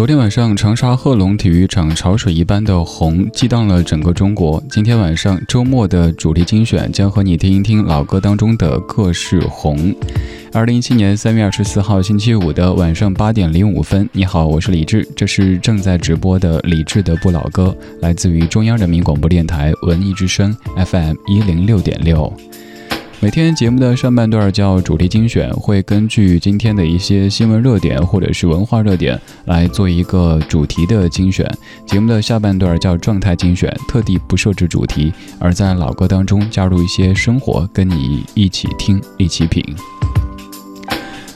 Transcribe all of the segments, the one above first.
昨天晚上，长沙贺龙体育场潮水一般的红激荡了整个中国。今天晚上周末的主题精选将和你听一听老歌当中的各式红。二零一七年三月二十四号星期五的晚上八点零五分，你好，我是李志，这是正在直播的李志的不老歌，来自于中央人民广播电台文艺之声 FM 一零六点六。每天节目的上半段叫主题精选，会根据今天的一些新闻热点或者是文化热点来做一个主题的精选。节目的下半段叫状态精选，特地不设置主题，而在老歌当中加入一些生活，跟你一起听，一起品。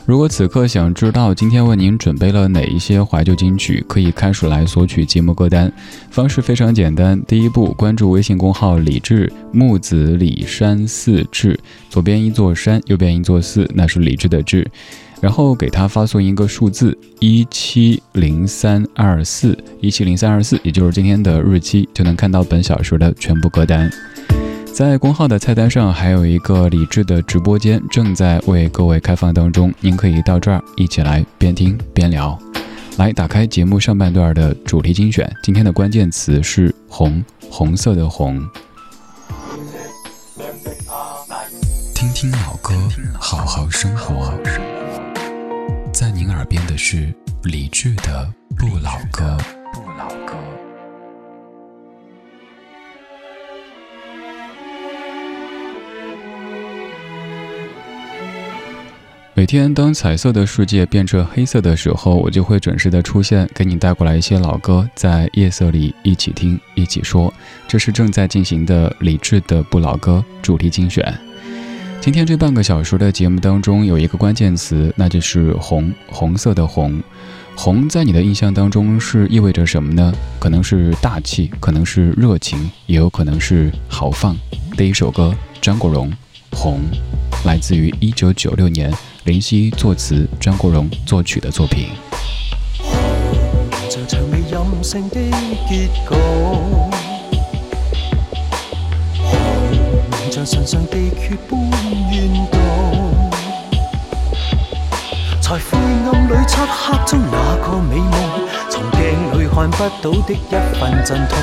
如果此刻想知道今天为您准备了哪一些怀旧金曲，可以开始来索取节目歌单。方式非常简单，第一步关注微信公号“李志木子李山四志”，左边一座山，右边一座寺，那是李志的志。然后给他发送一个数字一七零三二四一七零三二四，也就是今天的日期，就能看到本小时的全部歌单。在公号的菜单上还有一个理智的直播间正在为各位开放当中，您可以到这儿一起来边听边聊。来，打开节目上半段的主题精选，今天的关键词是红，红色的红。听听老歌，好好生活。在您耳边的是理智的不老歌不老歌。每天，当彩色的世界变成黑色的时候，我就会准时的出现，给你带过来一些老歌，在夜色里一起听，一起说。这是正在进行的理智的不老歌主题精选。今天这半个小时的节目当中，有一个关键词，那就是红，红色的红。红在你的印象当中是意味着什么呢？可能是大气，可能是热情，也有可能是豪放。第一首歌，张国荣，《红》，来自于一九九六年。林夕作词，张国荣作曲的作品。像长未任性的结局，红像唇上地缺般怨毒，在灰暗里漆黑中那个美梦，从镜里看不到的一份阵痛，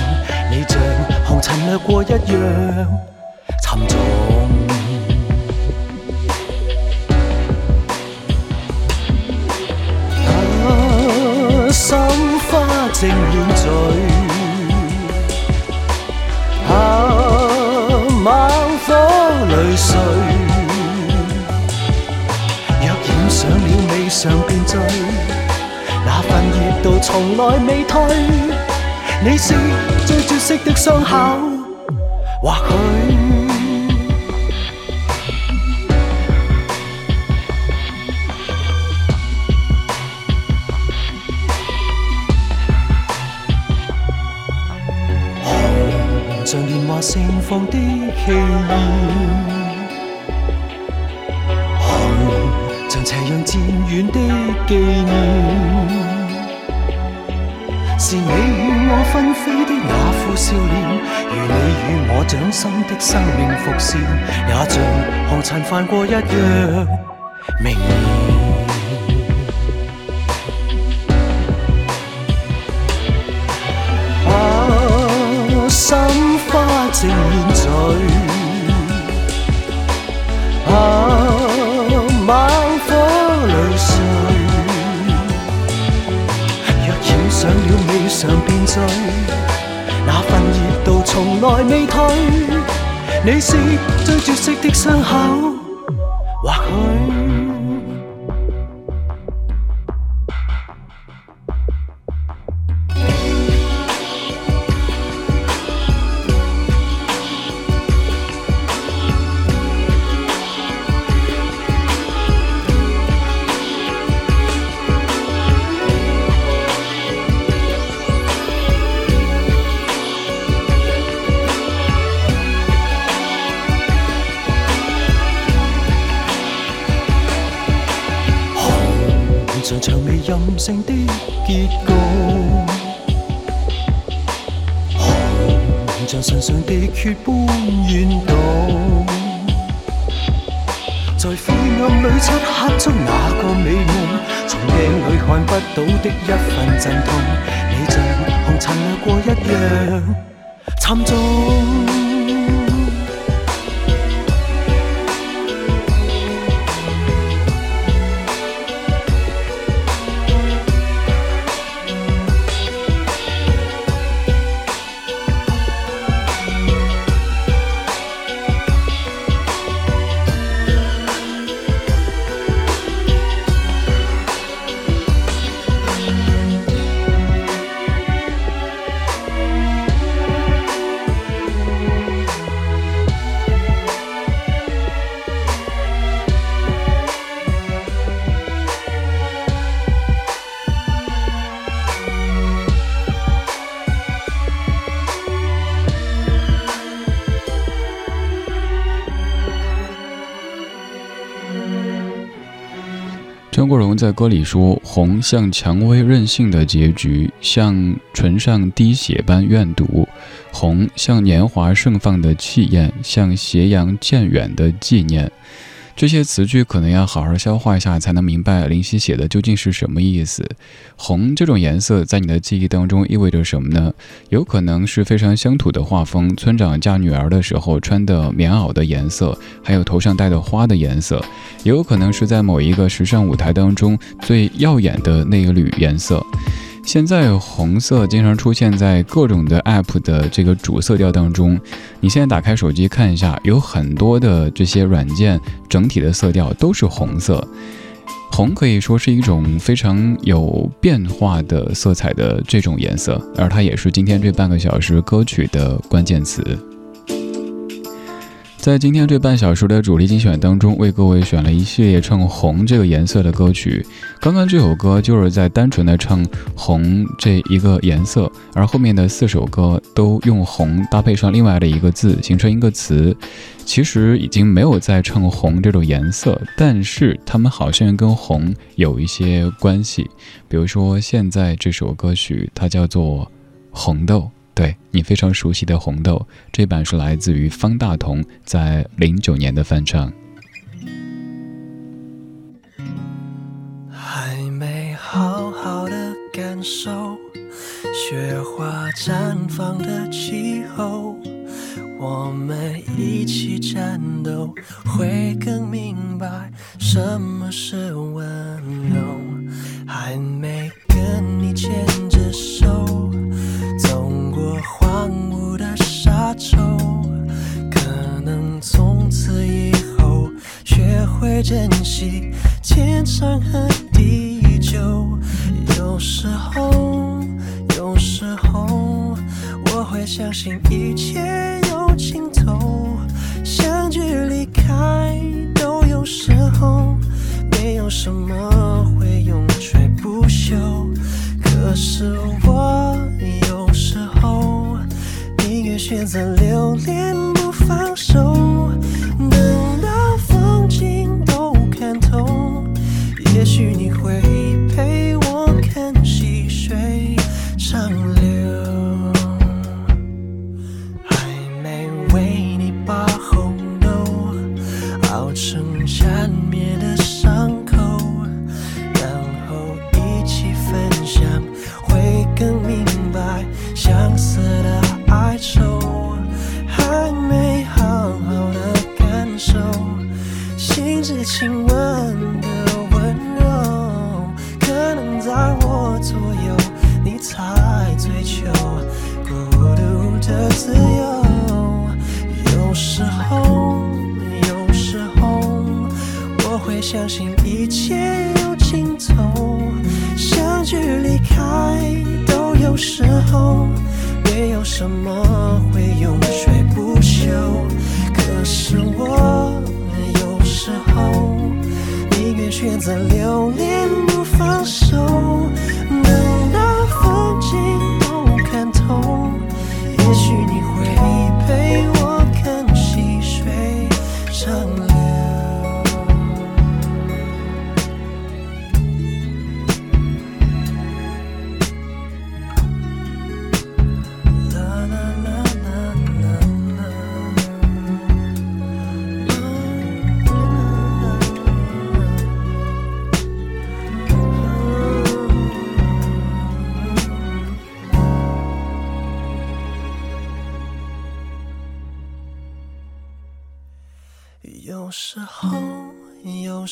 你像红尘掠过一样沉重。心花正乱醉，啊，猛火泪垂。若染上了未尝便醉，那份热度从来未退。你是最绝色的伤口，或许。放的气焰，红像斜阳渐远的纪念，是你与我纷飞的那副笑脸，如你与我掌心的生命伏线，也像红尘泛过一样。了未尝便醉，那份热度从来未退。你是最绝色的伤口，像唇上地缺般怨毒，在灰暗里漆黑中那个美梦。从镜里看不到的一份阵痛，你像红尘掠过一样沉重。在歌里说：“红像蔷薇任性的结局，像唇上滴血般怨毒；红像年华盛放的气焰，像斜阳渐远的纪念。”这些词句可能要好好消化一下，才能明白林夕写的究竟是什么意思。红这种颜色在你的记忆当中意味着什么呢？有可能是非常乡土的画风，村长嫁女儿的时候穿的棉袄的颜色，还有头上戴的花的颜色；也有可能是在某一个时尚舞台当中最耀眼的那一缕颜色。现在红色经常出现在各种的 app 的这个主色调当中。你现在打开手机看一下，有很多的这些软件整体的色调都是红色。红可以说是一种非常有变化的色彩的这种颜色，而它也是今天这半个小时歌曲的关键词。在今天这半小时的主力精选当中，为各位选了一系列唱红这个颜色的歌曲。刚刚这首歌就是在单纯的唱红这一个颜色，而后面的四首歌都用红搭配上另外的一个字，形成一个词。其实已经没有在唱红这种颜色，但是他们好像跟红有一些关系。比如说现在这首歌曲，它叫做《红豆》。对你非常熟悉的《红豆》，这版是来自于方大同在零九年的翻唱。还没好好的感受雪花绽放的气候，我们一起战斗，会更明白什么是温柔。还没跟你牵着手。荒芜的沙洲，可能从此以后学会珍惜天长和地久。有时候，有时候，我会相信一切有尽头，相聚离开都有时候，没有什么会永垂不朽。可是我选择留恋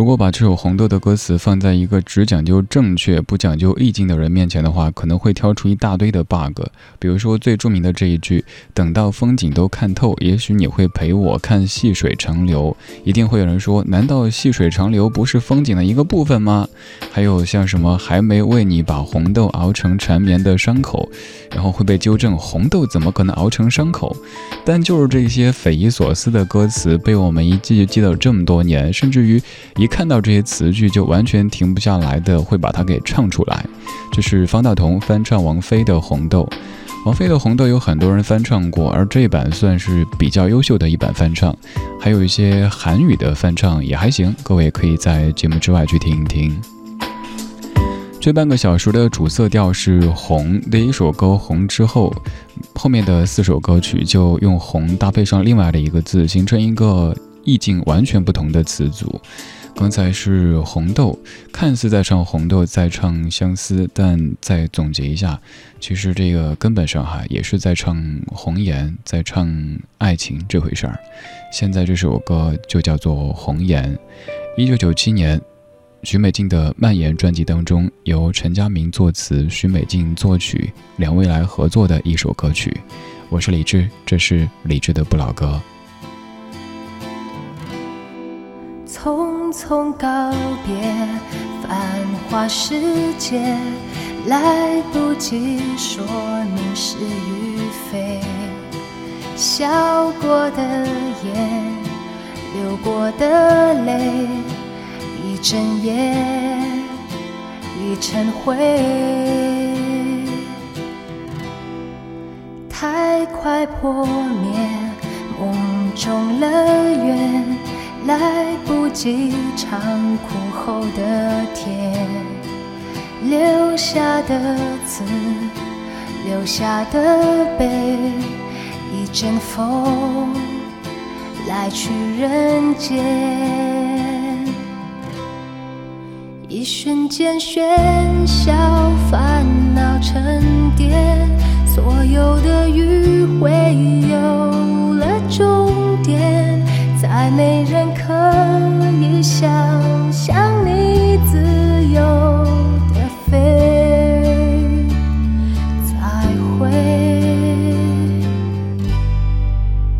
如果把这首《红豆》的歌词放在一个只讲究正确不讲究意境的人面前的话，可能会挑出一大堆的 bug。比如说最著名的这一句：“等到风景都看透，也许你会陪我看细水长流。”一定会有人说：“难道细水长流不是风景的一个部分吗？”还有像什么“还没为你把红豆熬成缠绵的伤口”，然后会被纠正：“红豆怎么可能熬成伤口？”但就是这些匪夷所思的歌词被我们一记就记了这么多年，甚至于一。看到这些词句就完全停不下来的，会把它给唱出来。这是方大同翻唱王菲的《红豆》，王菲的《红豆》有很多人翻唱过，而这一版算是比较优秀的一版翻唱。还有一些韩语的翻唱也还行，各位可以在节目之外去听一听。这半个小时的主色调是红，第一首歌《红》之后，后面的四首歌曲就用“红”搭配上另外的一个字，形成一个意境完全不同的词组。刚才是红豆，看似在唱红豆，在唱相思，但再总结一下，其实这个根本上哈也是在唱红颜，在唱爱情这回事儿。现在这首歌就叫做《红颜》，一九九七年，许美静的《蔓延》专辑当中，由陈佳明作词，许美静作曲，两位来合作的一首歌曲。我是李志，这是李志的不老歌。从匆匆告别繁华世界，来不及说明是与非。笑过的眼，流过的泪，一整夜，一尘灰。太快破灭梦中乐园。来不及尝苦后的甜，留下的字，留下的悲，一阵风来去人间，一瞬间喧嚣烦恼沉淀，所有的迂回有了终点。再没人可以想象你自由的飞，再会，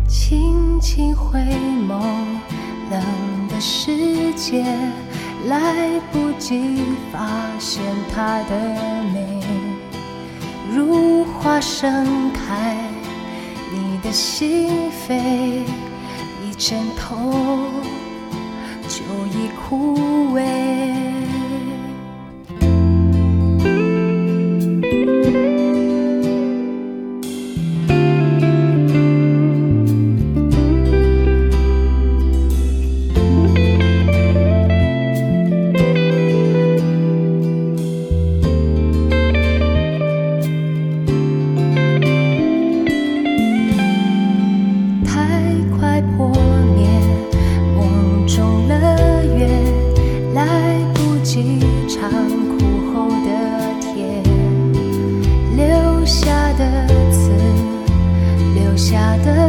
轻轻回眸，冷的世界，来不及发现它的美，如花盛开，你的心扉。枕头就已枯萎。几场苦后的甜留下的字留下的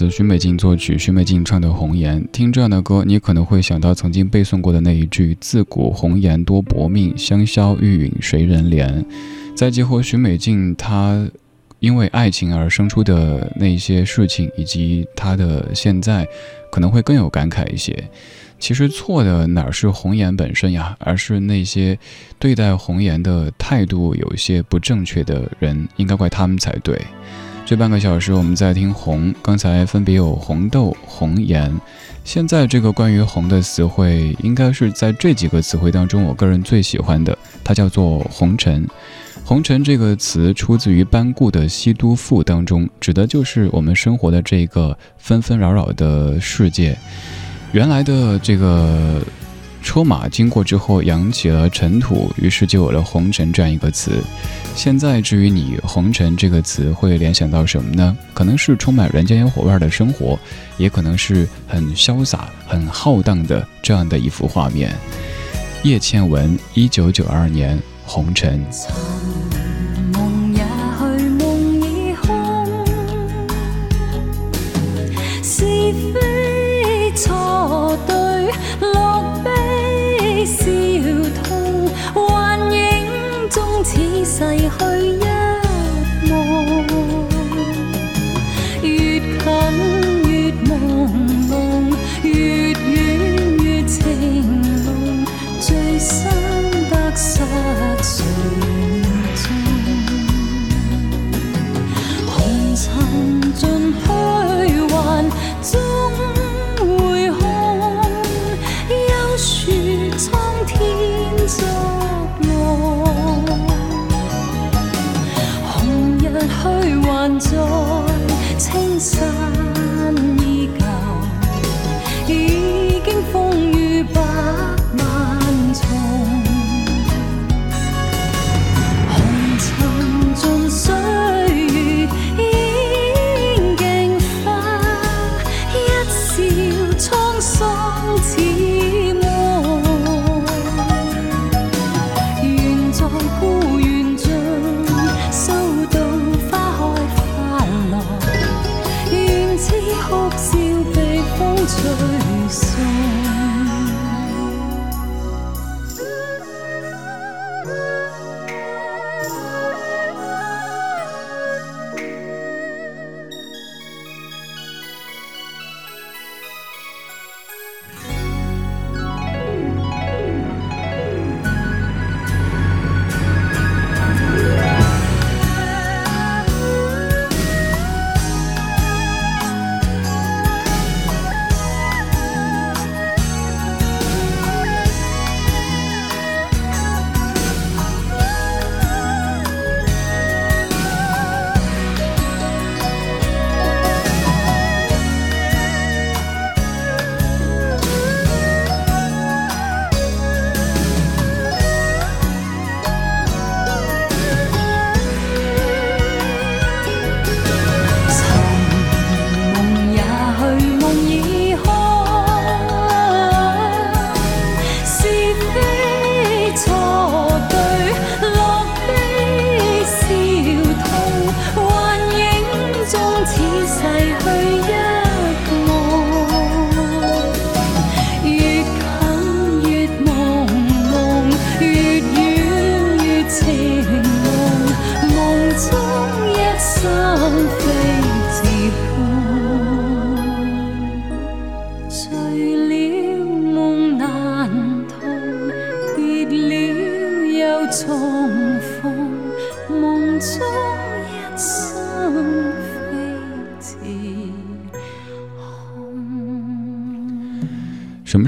词，许美静作曲，许美静唱的《红颜》。听这样的歌，你可能会想到曾经背诵过的那一句：“自古红颜多薄命，香消玉殒谁人怜。”再结合许美静她因为爱情而生出的那些事情，以及她的现在，可能会更有感慨一些。其实错的哪是红颜本身呀，而是那些对待红颜的态度有些不正确的人，应该怪他们才对。这半个小时我们在听红，刚才分别有红豆、红颜，现在这个关于红的词汇，应该是在这几个词汇当中，我个人最喜欢的，它叫做红尘。红尘这个词出自于班固的《西都赋》当中，指的就是我们生活的这个纷纷扰扰的世界。原来的这个车马经过之后扬起了尘土，于是就有了红尘这样一个词。现在至于你“红尘”这个词会联想到什么呢？可能是充满人间烟火味的生活，也可能是很潇洒、很浩荡的这样的一幅画面。叶倩文，一九九二年。红尘。梦也去，梦已空，是非错对，笑痛，幻影中似逝去。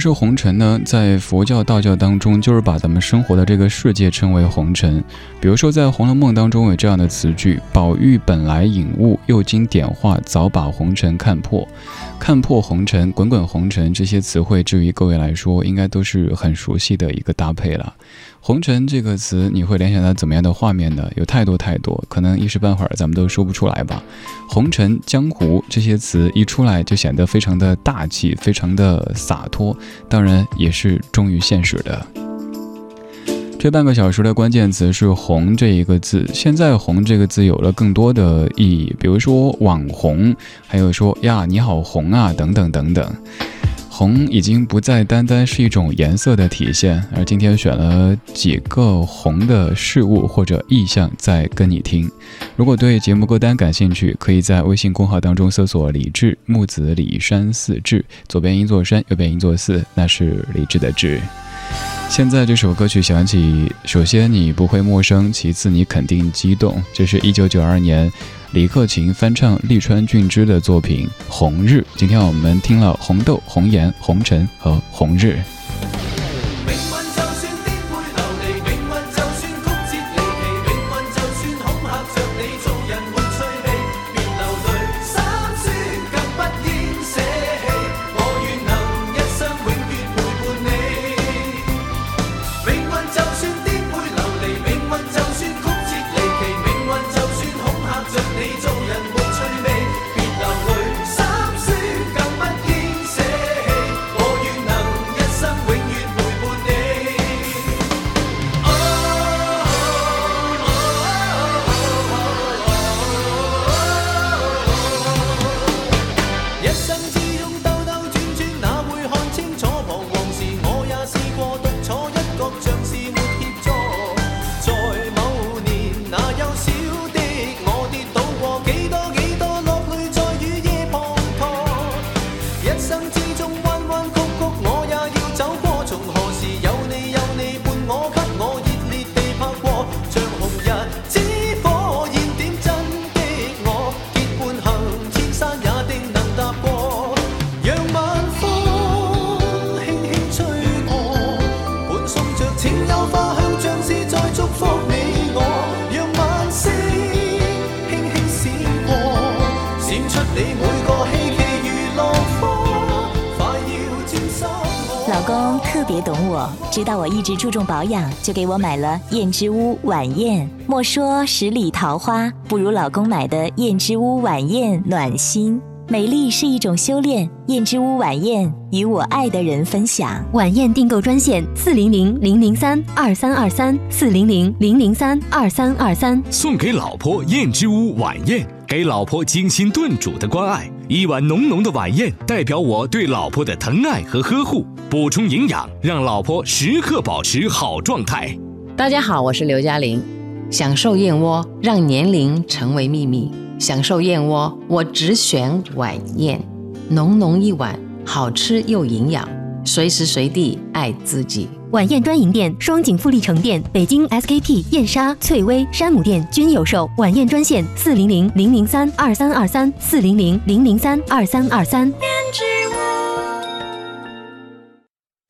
这红尘呢？在佛教、道教当中，就是把咱们生活的这个世界称为红尘。比如说，在《红楼梦》当中有这样的词句：“宝玉本来引物，又经点化，早把红尘看破。”看破红尘，滚滚红尘，这些词汇，至于各位来说，应该都是很熟悉的一个搭配了。红尘这个词，你会联想到怎么样的画面呢？有太多太多，可能一时半会儿咱们都说不出来吧。红尘、江湖这些词一出来，就显得非常的大气，非常的洒脱，当然也是忠于现实的。这半个小时的关键词是“红”这一个字。现在“红”这个字有了更多的意义，比如说网红，还有说呀你好红啊等等等等。红已经不再单单是一种颜色的体现，而今天选了几个红的事物或者意象在跟你听。如果对节目歌单感兴趣，可以在微信公号当中搜索“李志木子李山寺志”，左边一座山，右边一座寺，那是李志的志。现在这首歌曲响起，首先你不会陌生，其次你肯定激动。这是一九九二年。李克勤翻唱利川俊之的作品《红日》，今天我们听了红豆、红颜、红尘和红日。知道我一直注重保养，就给我买了燕之屋晚宴。莫说十里桃花，不如老公买的燕之屋晚宴暖心。美丽是一种修炼，燕之屋晚宴与我爱的人分享。晚宴订购专线：四零零零零三二三二三四零零零零三二三二三。送给老婆燕之屋晚宴，给老婆精心炖煮的关爱。一碗浓浓的晚宴，代表我对老婆的疼爱和呵护。补充营养，让老婆时刻保持好状态。大家好，我是刘嘉玲。享受燕窝，让年龄成为秘密。享受燕窝，我只选晚宴，浓浓一碗，好吃又营养，随时随地爱自己。晚宴专营店：双井富力城店、北京 SKP、燕莎、翠微、山姆店均有售。晚宴专线：四零零零零三二三二三四零零零零三二三二三。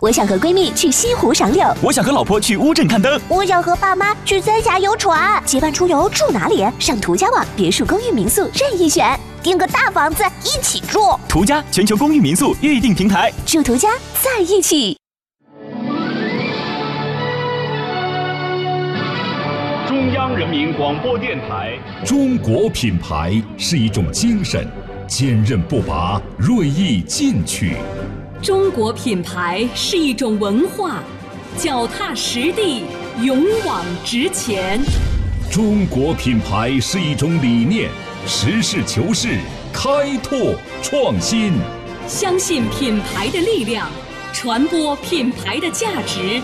我想和闺蜜去西湖赏柳，我想和老婆去乌镇看灯，我想和爸妈去三峡游船。结伴出游住哪里？上途家网别墅、公寓、民宿任意选，订个大房子一起住。途家全球公寓民宿预订平台，住途家在一起。中央人民广播电台。中国品牌是一种精神，坚韧不拔，锐意进取。中国品牌是一种文化，脚踏实地，勇往直前。中国品牌是一种理念，实事求是，开拓创新。相信品牌的力量，传播品牌的价值。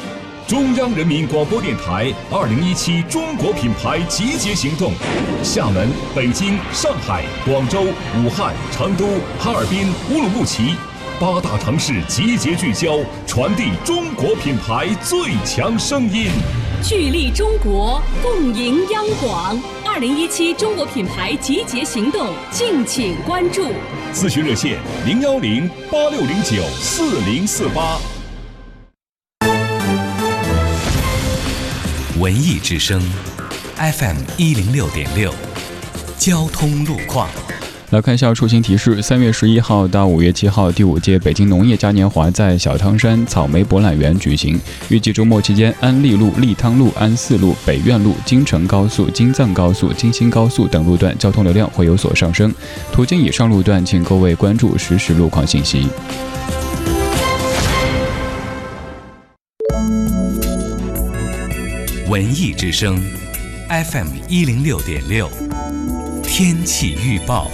中央人民广播电台二零一七中国品牌集结行动，厦门、北京、上海、广州、武汉、成都、哈尔滨、乌鲁木齐。八大城市集结聚焦，传递中国品牌最强声音。聚力中国，共赢央广。二零一七中国品牌集结行动，敬请关注。咨询热线：零幺零八六零九四零四八。文艺之声，FM 一零六点六。交通路况。来看一下出行提示：三月十一号到五月七号，第五届北京农业嘉年华在小汤山草莓博览园举行。预计周末期间，安利路、利汤路、安四路、北苑路、京承高速、京藏高速、京新高速等路段交通流量会有所上升。途经以上路段，请各位关注实时路况信息。文艺之声，FM 一零六点六，天气预报。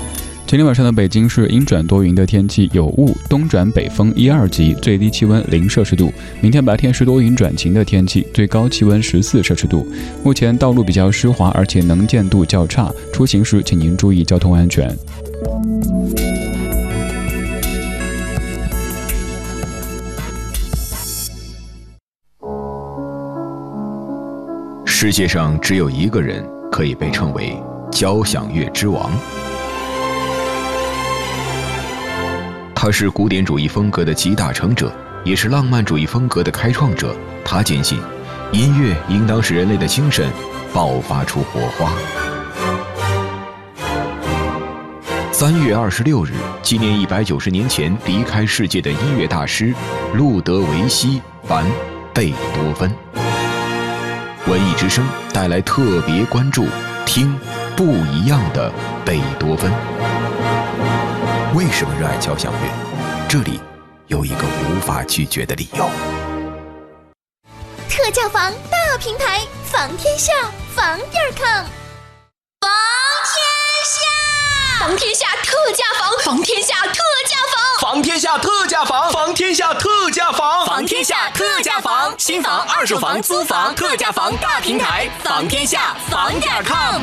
今天晚上的北京是阴转多云的天气，有雾，东转北风一二级，最低气温零摄氏度。明天白天是多云转晴的天气，最高气温十四摄氏度。目前道路比较湿滑，而且能见度较差，出行时请您注意交通安全。世界上只有一个人可以被称为交响乐之王。他是古典主义风格的集大成者，也是浪漫主义风格的开创者。他坚信，音乐应当使人类的精神爆发出火花。三月二十六日，纪念一百九十年前离开世界的音乐大师路德维希·凡·贝多芬。文艺之声带来特别关注，听不一样的贝多芬。为什么热爱交响乐？这里有一个无法拒绝的理由。特价房大平台，房天下，房点儿 com。房天下，房天下特价房，房天下特价房，房天下特价房，房天下特价房，房天下特价房，新房、二手房、租房特价房大平台，房天下房点儿 com。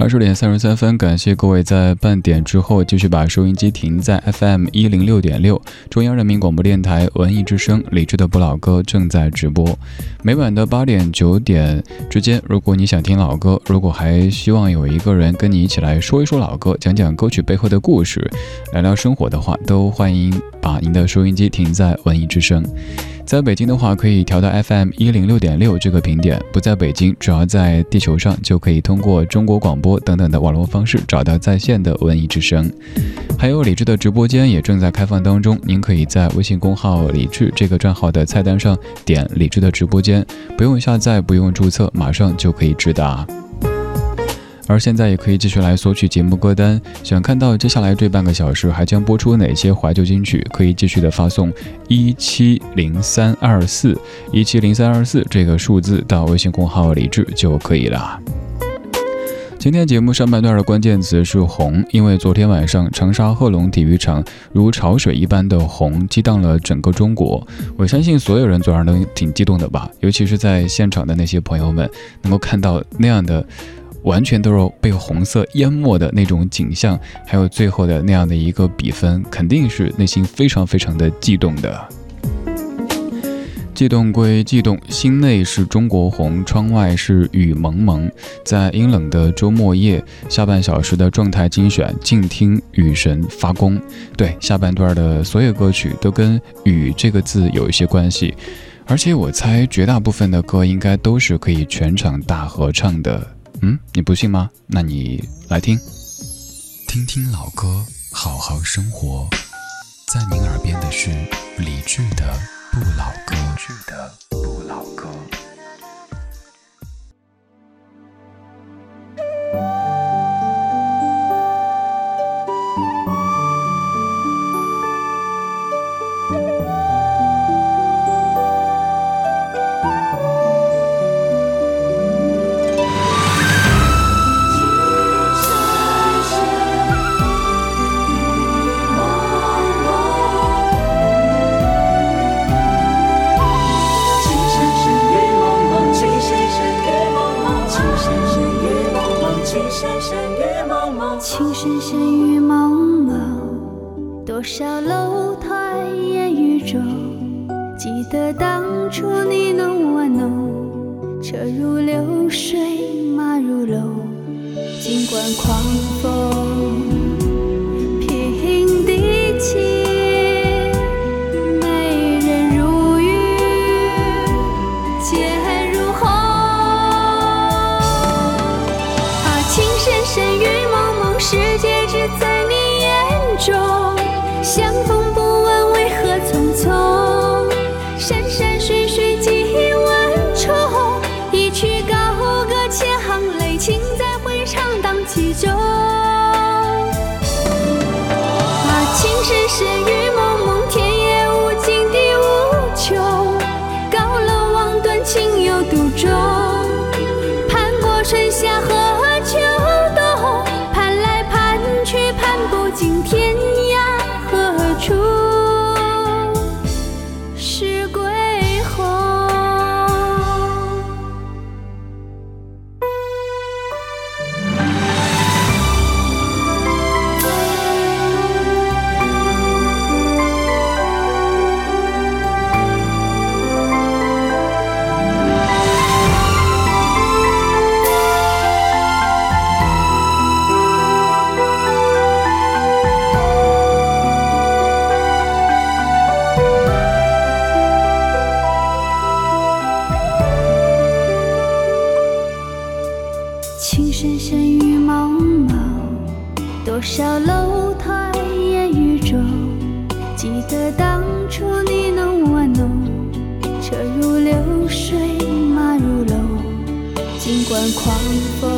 二十点三十三分，感谢各位在半点之后继续把收音机停在 FM 一零六点六，中央人民广播电台文艺之声，理智的不老歌正在直播。每晚的八点九点之间，如果你想听老歌，如果还希望有一个人跟你一起来说一说老歌，讲讲歌曲背后的故事，聊聊生活的话，都欢迎把您的收音机停在文艺之声。在北京的话，可以调到 FM 一零六点六这个频点；不在北京，只要在地球上，就可以通过中国广播等等的网络方式找到在线的文艺之声。还有李智的直播间也正在开放当中，您可以在微信公号“李智”这个账号的菜单上点“李智的直播间”，间不用下载，不用注册，马上就可以直达。而现在也可以继续来索取节目歌单，想看到接下来这半个小时还将播出哪些怀旧金曲，可以继续的发送一七零三二四一七零三二四这个数字到微信公号李智就可以了。今天节目上半段的关键词是红，因为昨天晚上长沙贺龙体育场如潮水一般的红激荡了整个中国，我相信所有人昨晚都挺激动的吧，尤其是在现场的那些朋友们，能够看到那样的。完全都是被红色淹没的那种景象，还有最后的那样的一个比分，肯定是内心非常非常的激动的。悸动归悸动，心内是中国红，窗外是雨蒙蒙。在阴冷的周末夜，下半小时的状态精选，静听雨神发功。对，下半段的所有歌曲都跟“雨”这个字有一些关系，而且我猜绝大部分的歌应该都是可以全场大合唱的。嗯，你不信吗？那你来听，听听老歌，好好生活。在您耳边的是理智的不老歌。剧的不老歌。车如流水马如龙。尽管狂风得当初你侬我侬，车如流水马如龙。尽管狂风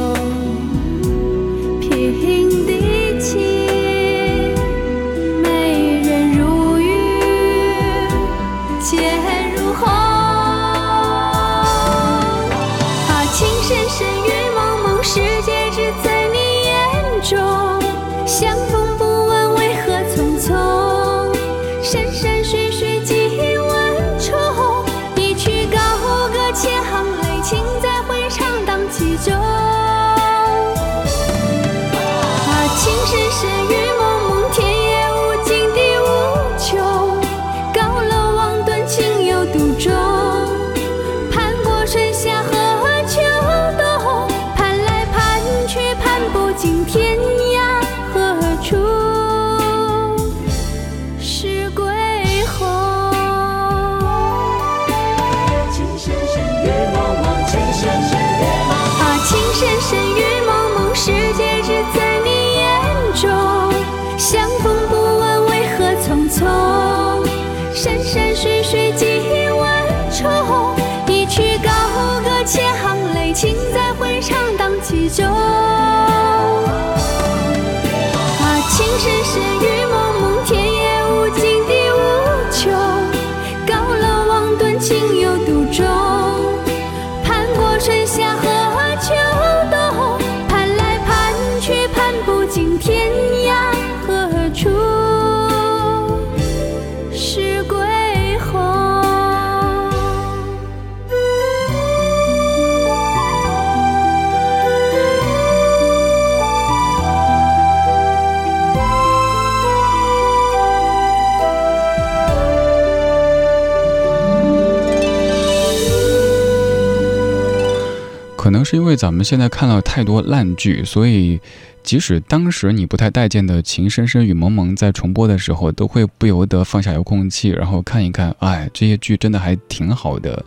咱们现在看了太多烂剧，所以即使当时你不太待见的《情深深雨蒙蒙》在重播的时候，都会不由得放下遥控器，然后看一看，哎，这些剧真的还挺好的。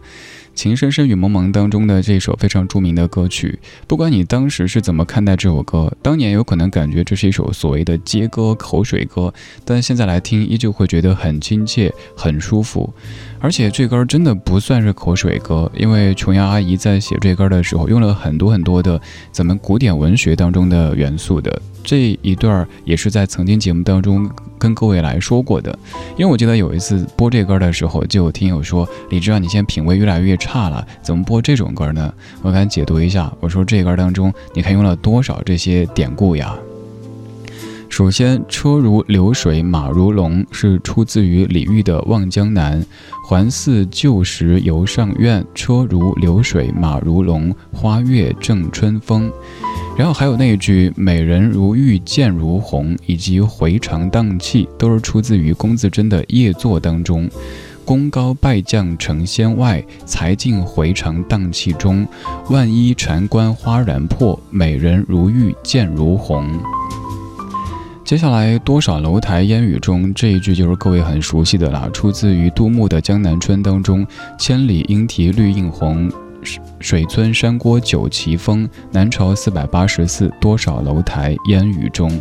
《情深深雨蒙蒙》当中的这首非常著名的歌曲，不管你当时是怎么看待这首歌，当年有可能感觉这是一首所谓的街歌、口水歌，但现在来听依旧会觉得很亲切、很舒服。而且这歌真的不算是口水歌，因为琼瑶阿姨在写这歌的时候用了很多很多的咱们古典文学当中的元素的。这一段也是在曾经节目当中跟各位来说过的，因为我记得有一次播这歌的时候，就有听友说：“李志啊，你现在品味越来越差了，怎么播这种歌呢？”我敢解读一下，我说这歌当中你看用了多少这些典故呀？首先，“车如流水马如龙”是出自于李煜的《望江南》，“还似旧时游上苑，车如流水马如龙，花月正春风。”然后还有那一句“美人如玉，剑如虹”，以及“回肠荡气”，都是出自于龚自珍的《夜作》当中。功高拜将成仙外，才尽回肠荡气中。万一禅关花然破，美人如玉，剑如虹。接下来，多少楼台烟雨中这一句就是各位很熟悉的啦，出自于杜牧的《江南春》当中：“千里莺啼绿映红，水村山郭酒旗风。南朝四百八十寺，多少楼台烟雨中。”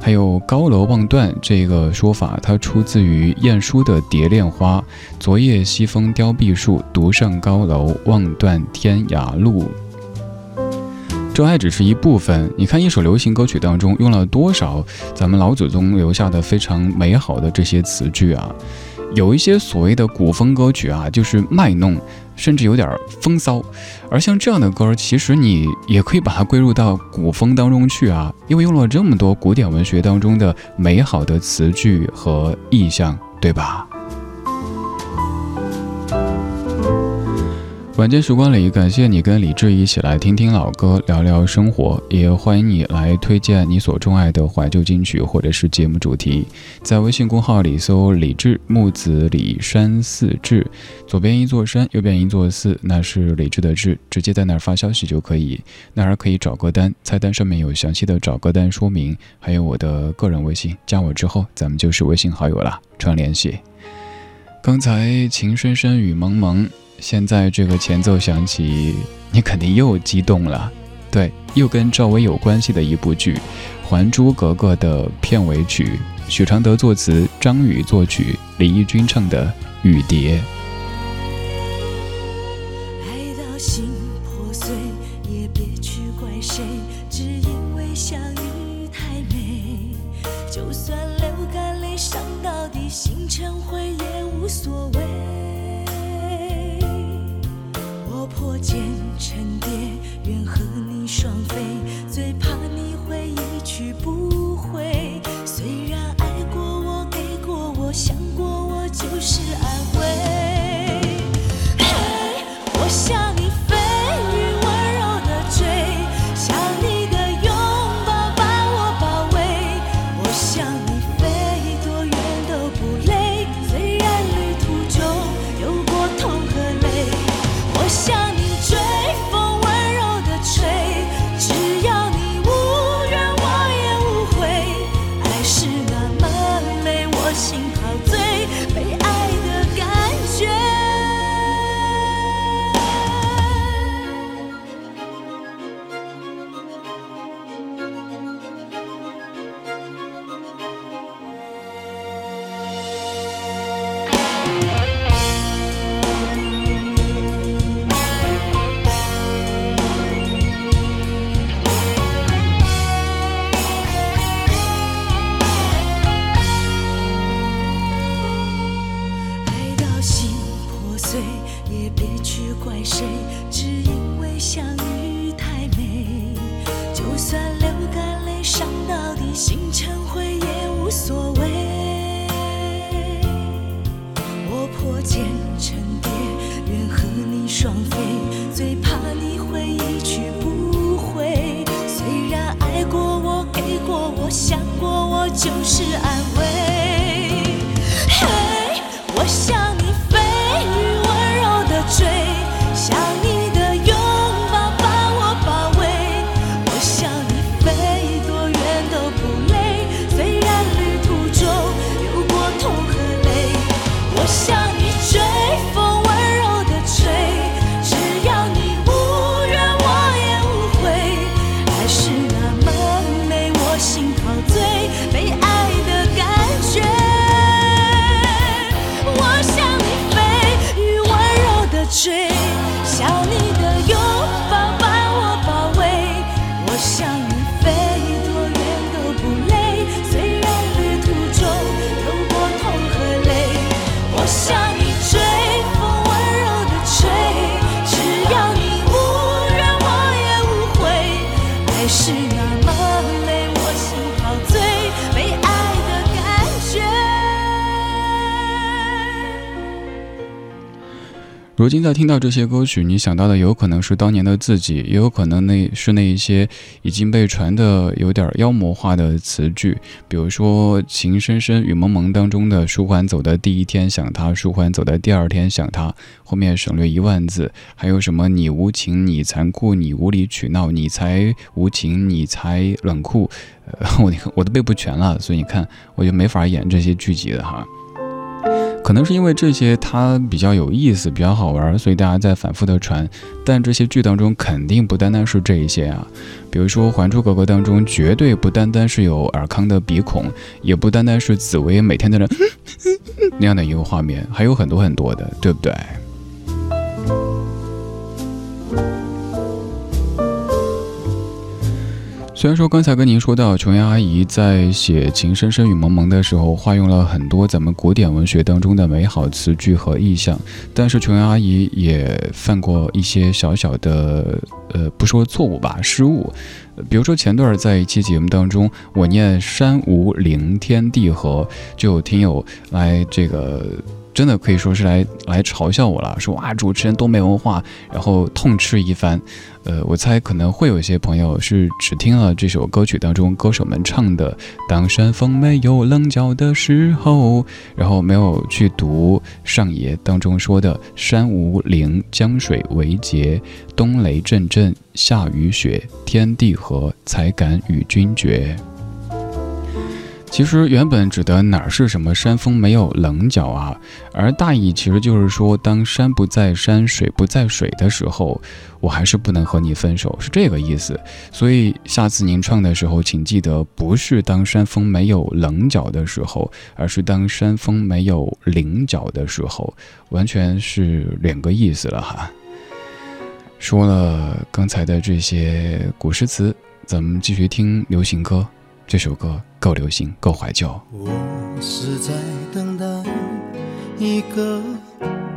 还有高楼望断这个说法，它出自于晏殊的《蝶恋花》：“昨夜西风凋碧树，独上高楼望断天涯路。”这还只是一部分。你看，一首流行歌曲当中用了多少咱们老祖宗留下的非常美好的这些词句啊？有一些所谓的古风歌曲啊，就是卖弄，甚至有点风骚。而像这样的歌，其实你也可以把它归入到古风当中去啊，因为用了这么多古典文学当中的美好的词句和意象，对吧？晚间时光里，感谢你跟李志一起来听听老歌，聊聊生活，也欢迎你来推荐你所钟爱的怀旧金曲或者是节目主题。在微信公号里搜“李志木子李山寺志”，左边一座山，右边一座寺，那是李志的志，直接在那儿发消息就可以。那儿可以找歌单，菜单上面有详细的找歌单说明，还有我的个人微信，加我之后咱们就是微信好友了，常联系。刚才情深深雨蒙蒙。现在这个前奏响起，你肯定又激动了。对，又跟赵薇有关系的一部剧《还珠格格》的片尾曲，许常德作词，张宇作曲，李翊君唱的《雨蝶》。也别去怪谁只因为相遇太美。就算流干泪伤到底心成灰也无所谓。我破茧成蝶愿和你双飞最怕你会一去不回。虽然爱过我给过我想过我就是爱。如今在听到这些歌曲，你想到的有可能是当年的自己，也有可能那是那一些已经被传的有点妖魔化的词句，比如说《情深深雨蒙蒙》当中的“舒缓走的第一天想他，舒缓走的第二天想他”，后面省略一万字，还有什么“你无情，你残酷，你无理取闹，你才无情，你才冷酷”，呃，我我都背不全了，所以你看，我就没法演这些剧集的哈。可能是因为这些它比较有意思，比较好玩，所以大家在反复的传。但这些剧当中肯定不单单是这一些啊，比如说《还珠格格》当中，绝对不单单是有尔康的鼻孔，也不单单是紫薇每天在那 那样的一个画面，还有很多很多的，对不对？虽然说刚才跟您说到琼瑶阿姨在写《情深深雨蒙蒙》的时候，化用了很多咱们古典文学当中的美好词句和意象，但是琼瑶阿姨也犯过一些小小的，呃，不说错误吧，失误。比如说前段在一期节目当中，我念山无陵，天地合，就有听友来这个。真的可以说是来来嘲笑我了，说哇主持人多没文化，然后痛斥一番。呃，我猜可能会有一些朋友是只听了这首歌曲当中歌手们唱的“当山峰没有棱角的时候”，然后没有去读上爷当中说的“山无陵，江水为竭，冬雷阵阵，夏雨雪，天地合，才敢与君绝”。其实原本指的哪儿是什么山峰没有棱角啊？而大意其实就是说，当山不在山，水不在水的时候，我还是不能和你分手，是这个意思。所以下次您唱的时候，请记得不是当山峰没有棱角的时候，而是当山峰没有棱角的时候，完全是两个意思了哈。说了刚才的这些古诗词，咱们继续听流行歌。这首歌够流行，够怀旧。我是在等待一个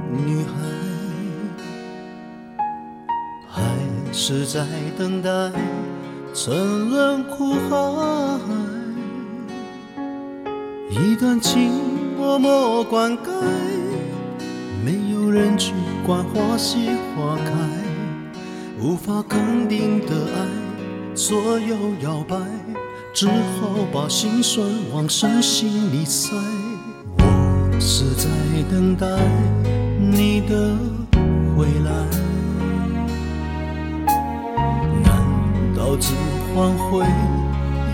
女孩，还是在等待沉沦苦海？一段情默默灌溉，没有人去管花谢花开，无法肯定的爱，左右摇摆。只好把心酸往深心里塞。我是在等待你的回来，难道只换回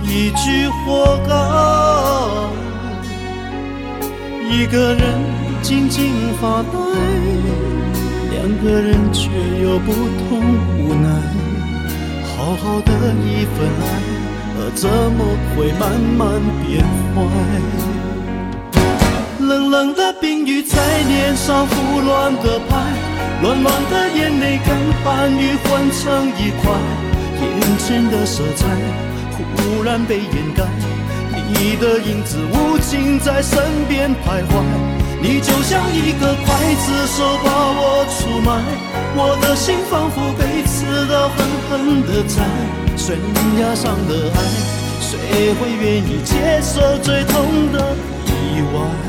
一句活该？一个人静静发呆，两个人却有不同无奈。好好的一份爱。怎么会慢慢变坏？冷冷的冰雨在脸上胡乱的拍，乱乱的眼泪跟寒雨混成一块，眼前的色彩忽然被掩盖，你的影子无情在身边徘徊，你就像一个刽子手把我出卖，我的心仿佛被刺刀狠狠地宰。悬崖上的爱，谁会愿意接受最痛的意外？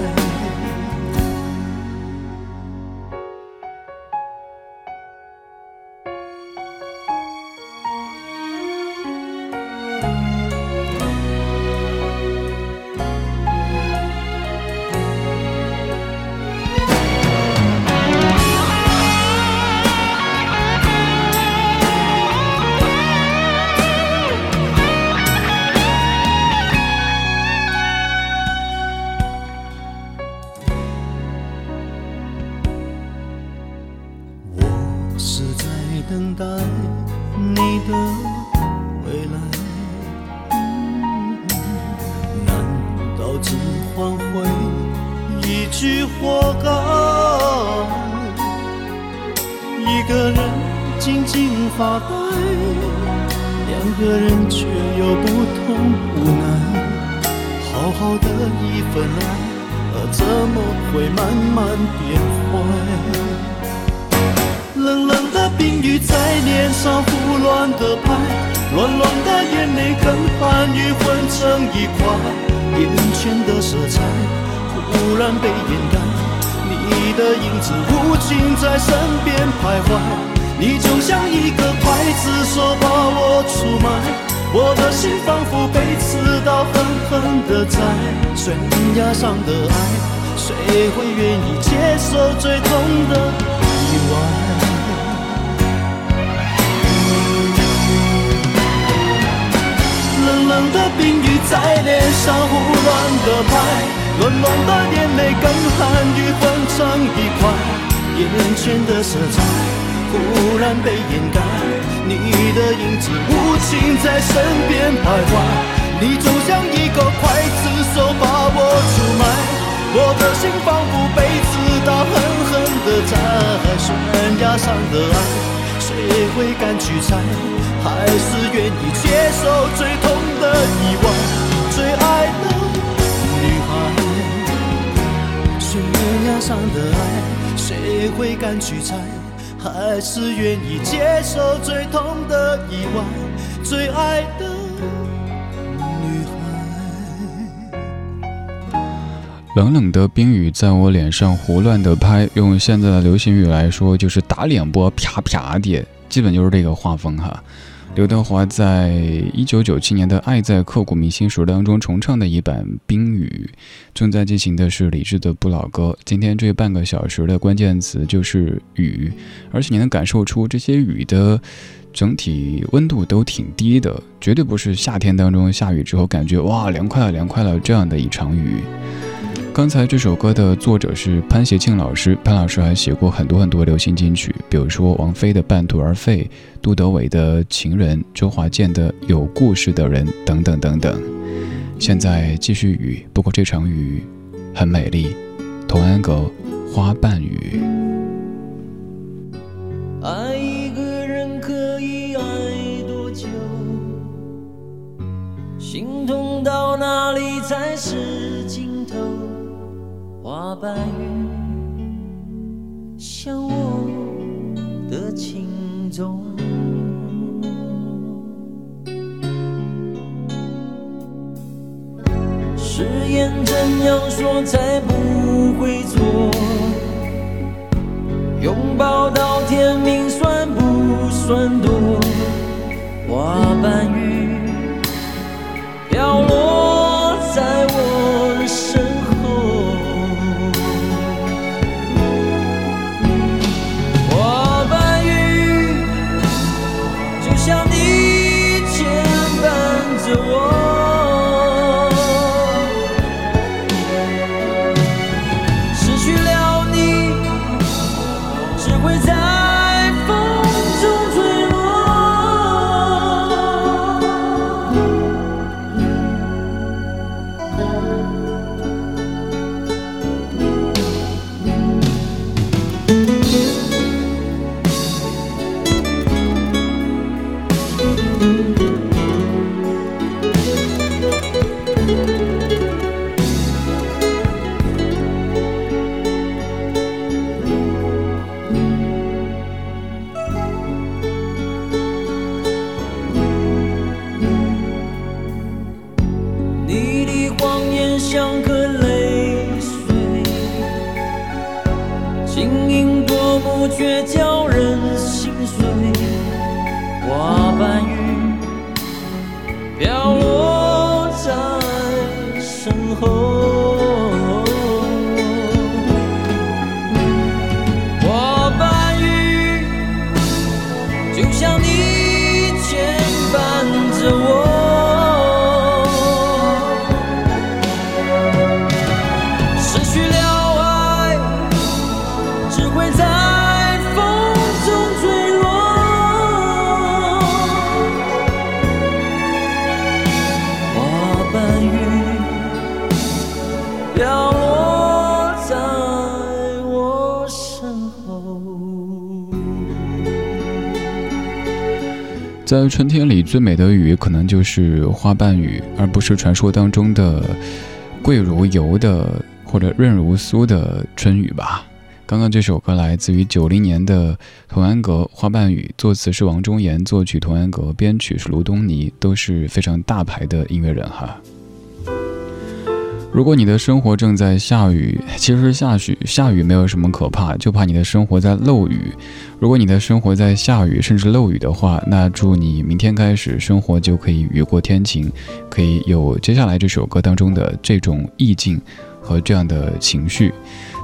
然被掩盖你的影子无情在身边徘徊你就像一个刽子手把我出卖我的心仿佛被刺刀狠狠地宰悬崖上的爱谁会愿意接受最痛的意外？冷冷的冰雨在脸上胡乱地拍。暖暖的眼泪跟寒雨混成一块，眼前的色彩忽然被掩盖。你的影子无情在身边徘徊，你就像一个刽子手把我出卖。我的心仿佛被刺刀狠狠地扎，悬崖上的爱，谁会敢去猜？还是愿意接受最痛的意外？上的爱，谁会敢去猜？还是愿意接受最痛的意外，最爱的女孩。冷冷的冰雨在我脸上胡乱的拍，用现在的流行语来说，就是打脸波啪啪的，基本就是这个画风哈。刘德华在一九九七年的《爱在刻骨铭心》时当中重唱的一版《冰雨》，正在进行的是李志的不老歌。今天这半个小时的关键词就是雨，而且你能感受出这些雨的整体温度都挺低的，绝对不是夏天当中下雨之后感觉哇凉快了凉快了这样的一场雨。刚才这首歌的作者是潘协庆老师，潘老师还写过很多很多流行金曲，比如说王菲的《半途而废》，杜德伟的《情人》，周华健的《有故事的人》等等等等。现在继续雨，不过这场雨很美丽，童安格《花瓣雨》。爱一个人可以爱多久？心痛到哪里才是尽头？花瓣雨，像我的情衷。誓言怎样说才不会错？拥抱到天明算不算多？花瓣雨，飘落在我春天里，最美的雨可能就是花瓣雨，而不是传说当中的贵如油的或者润如酥的春雨吧。刚刚这首歌来自于九零年的童安格《花瓣雨》，作词是王中岩，作曲童安格，编曲是卢东尼，都是非常大牌的音乐人哈。如果你的生活正在下雨，其实下雪下雨没有什么可怕，就怕你的生活在漏雨。如果你的生活在下雨甚至漏雨的话，那祝你明天开始生活就可以雨过天晴，可以有接下来这首歌当中的这种意境和这样的情绪。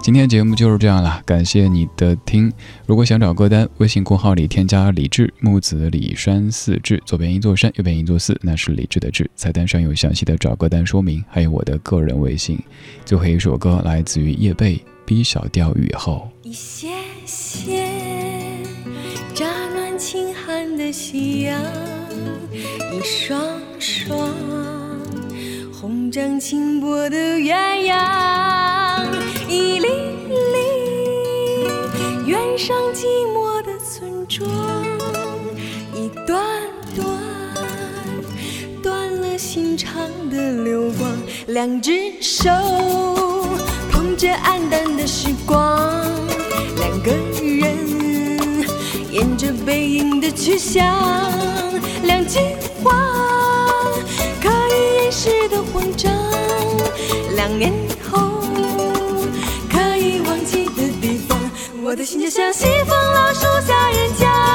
今天节目就是这样了，感谢你的听。如果想找歌单，微信公号里添加李志木子李山四志，左边一座山，右边一座寺，那是李志的志。菜单上有详细的找歌单说明，还有我的个人微信。最后一首歌来自于叶蓓《B 小调雨后》。一些些乍暖轻寒的夕阳，一双双红掌轻波的鸳鸯。上寂寞的村庄，一段段断了心肠的流光，两只手捧着黯淡的时光，两个人沿着背影的去向，两句话可以掩饰的慌张，两年我的心就像西风老树下人家。